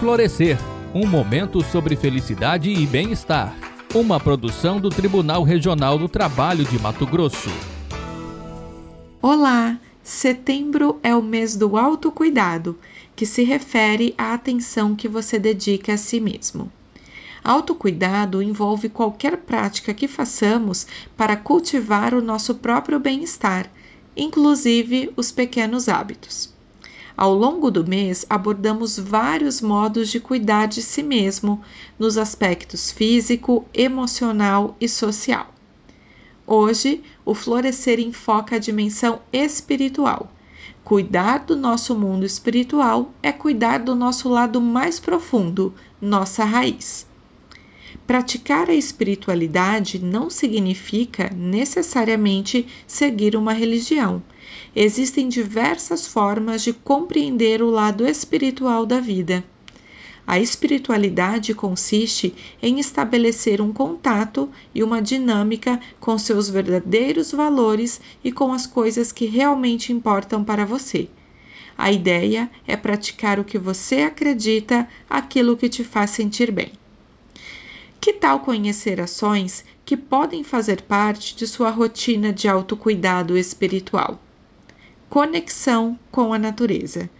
Florescer um momento sobre felicidade e bem-estar. Uma produção do Tribunal Regional do Trabalho de Mato Grosso. Olá! Setembro é o mês do autocuidado, que se refere à atenção que você dedica a si mesmo. Autocuidado envolve qualquer prática que façamos para cultivar o nosso próprio bem-estar, inclusive os pequenos hábitos. Ao longo do mês, abordamos vários modos de cuidar de si mesmo nos aspectos físico, emocional e social. Hoje, o florescer enfoca a dimensão espiritual. Cuidar do nosso mundo espiritual é cuidar do nosso lado mais profundo, nossa raiz. Praticar a espiritualidade não significa necessariamente seguir uma religião. Existem diversas formas de compreender o lado espiritual da vida. A espiritualidade consiste em estabelecer um contato e uma dinâmica com seus verdadeiros valores e com as coisas que realmente importam para você. A ideia é praticar o que você acredita, aquilo que te faz sentir bem. Que tal conhecer ações que podem fazer parte de sua rotina de autocuidado espiritual? Conexão com a natureza.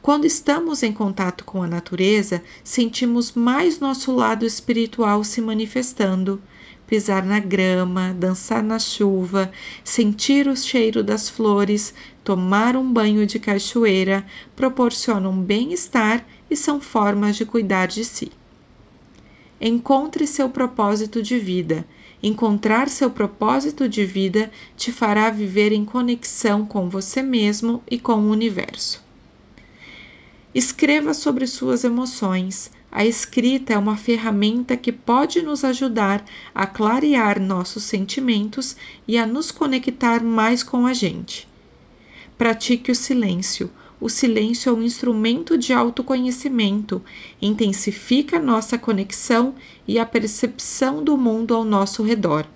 Quando estamos em contato com a natureza, sentimos mais nosso lado espiritual se manifestando. Pisar na grama, dançar na chuva, sentir o cheiro das flores, tomar um banho de cachoeira proporcionam bem-estar e são formas de cuidar de si. Encontre seu propósito de vida. Encontrar seu propósito de vida te fará viver em conexão com você mesmo e com o universo. Escreva sobre suas emoções. A escrita é uma ferramenta que pode nos ajudar a clarear nossos sentimentos e a nos conectar mais com a gente. Pratique o silêncio. O silêncio é um instrumento de autoconhecimento, intensifica nossa conexão e a percepção do mundo ao nosso redor.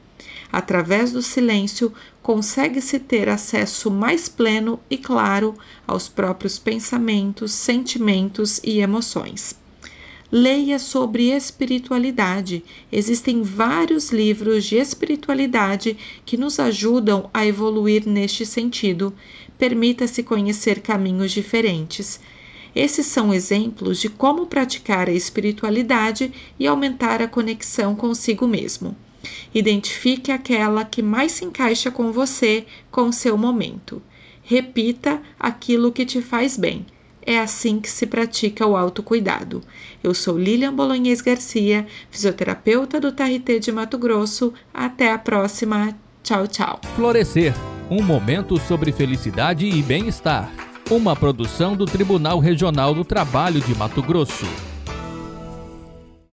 Através do silêncio, consegue-se ter acesso mais pleno e claro aos próprios pensamentos, sentimentos e emoções. Leia sobre espiritualidade. Existem vários livros de espiritualidade que nos ajudam a evoluir neste sentido. Permita-se conhecer caminhos diferentes. Esses são exemplos de como praticar a espiritualidade e aumentar a conexão consigo mesmo. Identifique aquela que mais se encaixa com você, com seu momento. Repita aquilo que te faz bem. É assim que se pratica o autocuidado. Eu sou Lilian Bolonhês Garcia, fisioterapeuta do TRT de Mato Grosso. Até a próxima. Tchau, tchau. Florescer um momento sobre felicidade e bem-estar. Uma produção do Tribunal Regional do Trabalho de Mato Grosso.